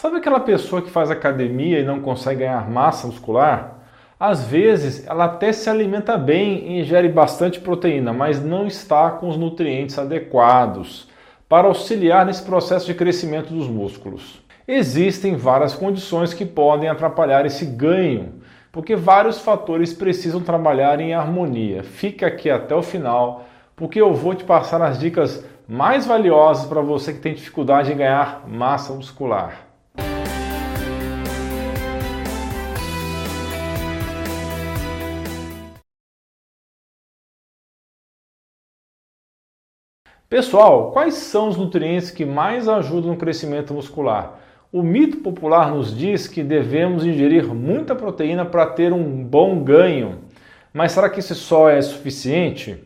Sabe aquela pessoa que faz academia e não consegue ganhar massa muscular? Às vezes ela até se alimenta bem e ingere bastante proteína, mas não está com os nutrientes adequados para auxiliar nesse processo de crescimento dos músculos. Existem várias condições que podem atrapalhar esse ganho, porque vários fatores precisam trabalhar em harmonia. Fica aqui até o final, porque eu vou te passar as dicas mais valiosas para você que tem dificuldade em ganhar massa muscular. Pessoal, quais são os nutrientes que mais ajudam no crescimento muscular? O mito popular nos diz que devemos ingerir muita proteína para ter um bom ganho. Mas será que isso só é suficiente?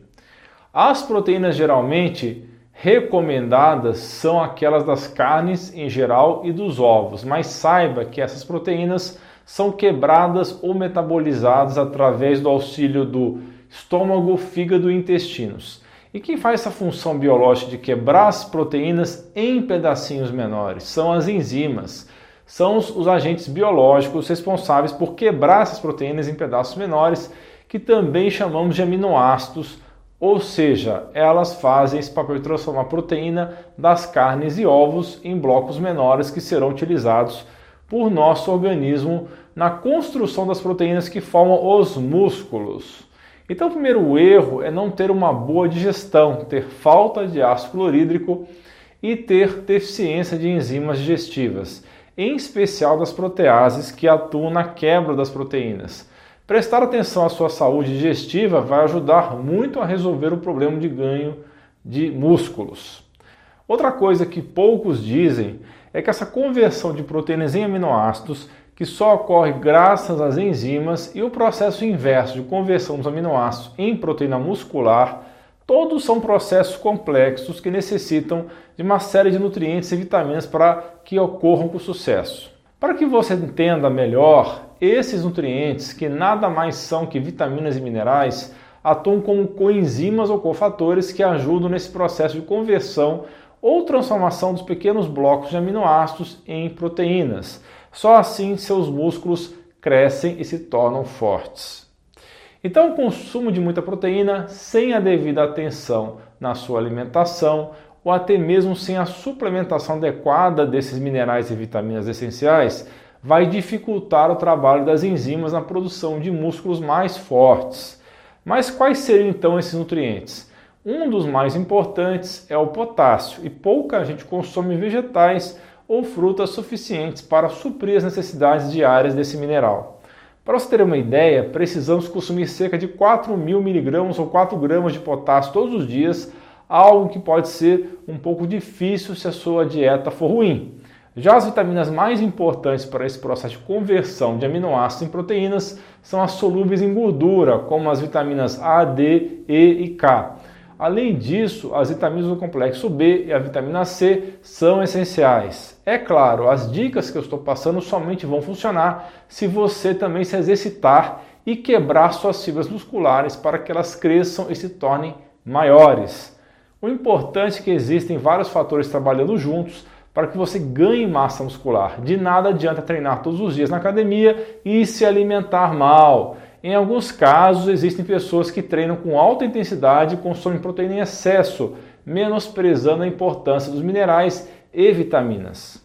As proteínas geralmente recomendadas são aquelas das carnes em geral e dos ovos, mas saiba que essas proteínas são quebradas ou metabolizadas através do auxílio do estômago, fígado e intestinos. E quem faz essa função biológica de quebrar as proteínas em pedacinhos menores são as enzimas. São os, agentes biológicos responsáveis por quebrar essas proteínas em pedaços menores, que também chamamos de aminoácidos, ou seja, elas fazem esse papel de transformar a proteína das carnes e ovos em blocos menores que serão utilizados por nosso organismo na construção das proteínas que formam os músculos. Então, o primeiro erro é não ter uma boa digestão, ter falta de ácido clorídrico e ter deficiência de enzimas digestivas, em especial das proteases que atuam na quebra das proteínas. Prestar atenção à sua saúde digestiva vai ajudar muito a resolver o problema de ganho de músculos. Outra coisa que poucos dizem é que essa conversão de proteínas em aminoácidos que só ocorre graças às enzimas e o processo inverso de conversão dos aminoácidos em proteína muscular, todos são processos complexos que necessitam de uma série de nutrientes e vitaminas para que ocorram com sucesso. Para que você entenda melhor, esses nutrientes, que nada mais são que vitaminas e minerais, atuam como coenzimas ou cofatores que ajudam nesse processo de conversão ou transformação dos pequenos blocos de aminoácidos em proteínas só assim seus músculos crescem e se tornam fortes. Então, o consumo de muita proteína sem a devida atenção na sua alimentação ou até mesmo sem a suplementação adequada desses minerais e vitaminas essenciais vai dificultar o trabalho das enzimas na produção de músculos mais fortes. Mas quais seriam então esses nutrientes? Um dos mais importantes é o potássio e pouca gente consome vegetais ou frutas suficientes para suprir as necessidades diárias desse mineral. Para você ter uma ideia, precisamos consumir cerca de 4 mil miligramas ou 4 gramas de potássio todos os dias, algo que pode ser um pouco difícil se a sua dieta for ruim. Já as vitaminas mais importantes para esse processo de conversão de aminoácidos em proteínas são as solúveis em gordura, como as vitaminas A, D, E e K. Além disso, as vitaminas do complexo B e a vitamina C são essenciais. É claro, as dicas que eu estou passando somente vão funcionar se você também se exercitar e quebrar suas fibras musculares para que elas cresçam e se tornem maiores. O importante é que existem vários fatores trabalhando juntos para que você ganhe massa muscular. De nada adianta treinar todos os dias na academia e se alimentar mal. Em alguns casos, existem pessoas que treinam com alta intensidade e consomem proteína em excesso, menosprezando a importância dos minerais e vitaminas.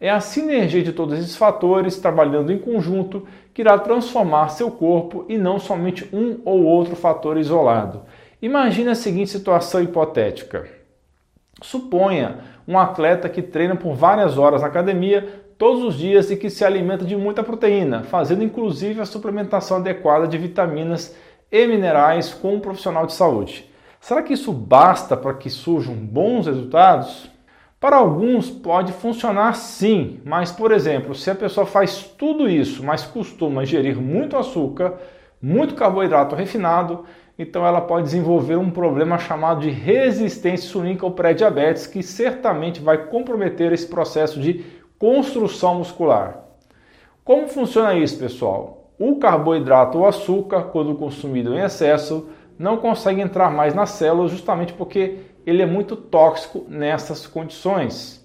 É a sinergia de todos esses fatores, trabalhando em conjunto, que irá transformar seu corpo e não somente um ou outro fator isolado. Imagine a seguinte situação hipotética. Suponha um atleta que treina por várias horas na academia todos os dias e que se alimenta de muita proteína, fazendo inclusive a suplementação adequada de vitaminas e minerais com um profissional de saúde. Será que isso basta para que surjam bons resultados? Para alguns pode funcionar sim, mas por exemplo, se a pessoa faz tudo isso, mas costuma ingerir muito açúcar, muito carboidrato refinado, então ela pode desenvolver um problema chamado de resistência insulínica ou pré-diabetes, que certamente vai comprometer esse processo de construção muscular. Como funciona isso, pessoal? O carboidrato ou açúcar, quando consumido em excesso, não consegue entrar mais nas células justamente porque ele é muito tóxico nessas condições.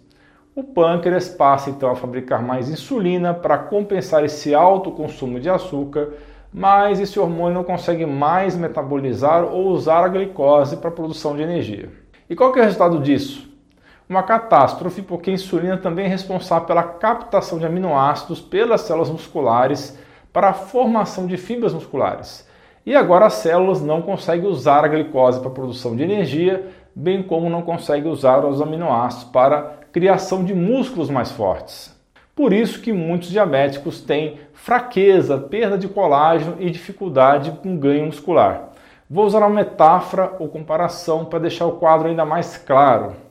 o pâncreas passa então a fabricar mais insulina para compensar esse alto consumo de açúcar, mas esse hormônio não consegue mais metabolizar ou usar a glicose para a produção de energia. E qual é o resultado disso? Uma catástrofe, porque a insulina também é responsável pela captação de aminoácidos pelas células musculares para a formação de fibras musculares. E agora as células não conseguem usar a glicose para a produção de energia, bem como não conseguem usar os aminoácidos para a criação de músculos mais fortes. Por isso que muitos diabéticos têm fraqueza, perda de colágeno e dificuldade com ganho muscular. Vou usar uma metáfora ou comparação para deixar o quadro ainda mais claro.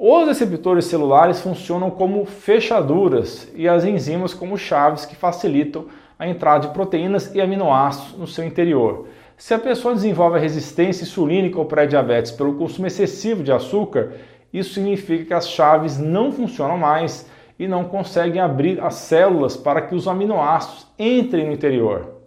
Os receptores celulares funcionam como fechaduras e as enzimas como chaves que facilitam a entrada de proteínas e aminoácidos no seu interior. Se a pessoa desenvolve resistência insulínica ou pré-diabetes pelo consumo excessivo de açúcar, isso significa que as chaves não funcionam mais e não conseguem abrir as células para que os aminoácidos entrem no interior.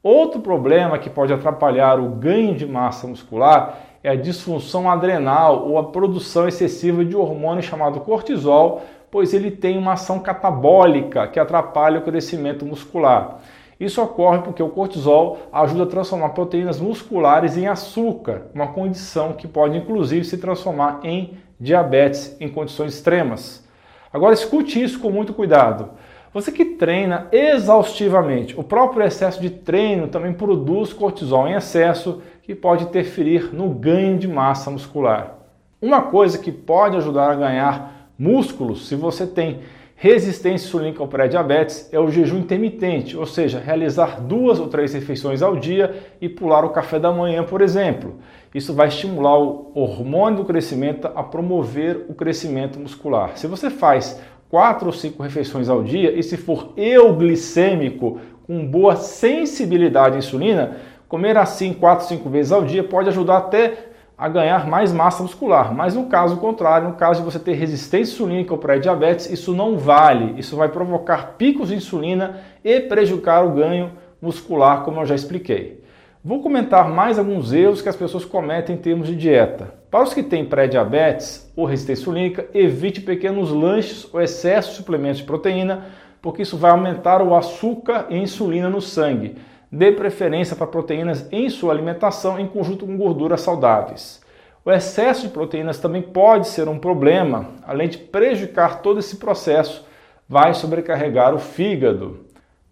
Outro problema que pode atrapalhar o ganho de massa muscular é a disfunção adrenal ou a produção excessiva de hormônio chamado cortisol, pois ele tem uma ação catabólica que atrapalha o crescimento muscular. Isso ocorre porque o cortisol ajuda a transformar proteínas musculares em açúcar, uma condição que pode inclusive se transformar em diabetes em condições extremas. Agora escute isso com muito cuidado. Você que treina exaustivamente, o próprio excesso de treino também produz cortisol em excesso que pode interferir no ganho de massa muscular. Uma coisa que pode ajudar a ganhar músculos, se você tem resistência insulínica ao pré-diabetes, é o jejum intermitente, ou seja, realizar duas ou três refeições ao dia e pular o café da manhã, por exemplo. Isso vai estimular o hormônio do crescimento a promover o crescimento muscular. Se você faz quatro ou cinco refeições ao dia e se for euglicêmico, com boa sensibilidade à insulina, comer assim quatro, cinco vezes ao dia pode ajudar até a ganhar mais massa muscular. Mas no caso contrário, no caso de você ter resistência insulínica ou pré-diabetes, isso não vale. Isso vai provocar picos de insulina e prejudicar o ganho muscular, como eu já expliquei. Vou comentar mais alguns erros que as pessoas cometem em termos de dieta. Para os que têm pré-diabetes ou resistência insulínica, evite pequenos lanches ou excesso de suplementos de proteína, porque isso vai aumentar o açúcar e insulina no sangue. Dê preferência para proteínas em sua alimentação em conjunto com gorduras saudáveis. O excesso de proteínas também pode ser um problema, além de prejudicar todo esse processo, vai sobrecarregar o fígado.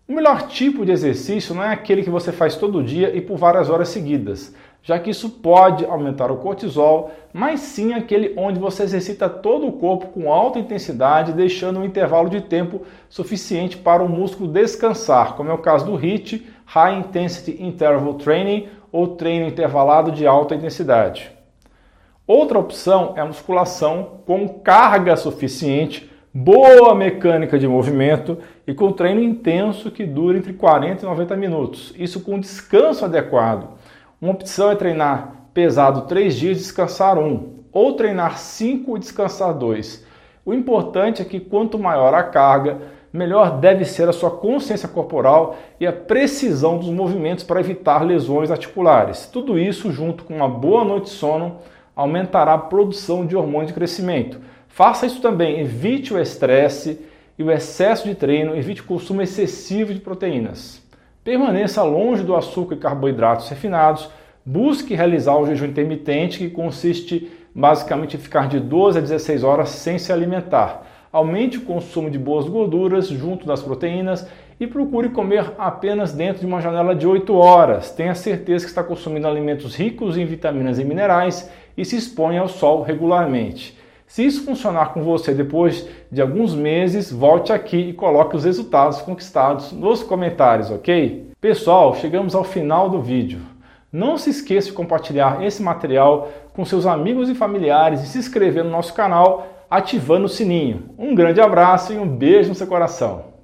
O melhor tipo de exercício não é aquele que você faz todo dia e por várias horas seguidas, já que isso pode aumentar o cortisol, mas sim aquele onde você exercita todo o corpo com alta intensidade, deixando um intervalo de tempo suficiente para o músculo descansar, como é o caso do HIIT, High Intensity Interval Training, ou treino intervalado de alta intensidade. Outra opção é a musculação com carga suficiente boa mecânica de movimento e com treino intenso que dura entre 40 e 90 minutos. Isso com descanso adequado. Uma opção é treinar pesado 3 dias descansar um, ou treinar 5 e descansar 2. O importante é que quanto maior a carga, melhor deve ser a sua consciência corporal e a precisão dos movimentos para evitar lesões articulares. Tudo isso, junto com uma boa noite de sono, aumentará a produção de hormônio de crescimento Faça isso também, evite o estresse e o excesso de treino, evite o consumo excessivo de proteínas. Permaneça longe do açúcar e carboidratos refinados, busque realizar o jejum intermitente, que consiste basicamente em ficar de 12 a 16 horas sem se alimentar. Aumente o consumo de boas gorduras junto das proteínas e procure comer apenas dentro de uma janela de 8 horas. Tenha certeza que está consumindo alimentos ricos em vitaminas e minerais e se exponha ao sol regularmente. Se isso funcionar com você depois de alguns meses, volte aqui e coloque os resultados conquistados nos comentários, ok? Pessoal, chegamos ao final do vídeo. Não se esqueça de compartilhar esse material com seus amigos e familiares e se inscrever no nosso canal ativando o sininho. Um grande abraço e um beijo no seu coração.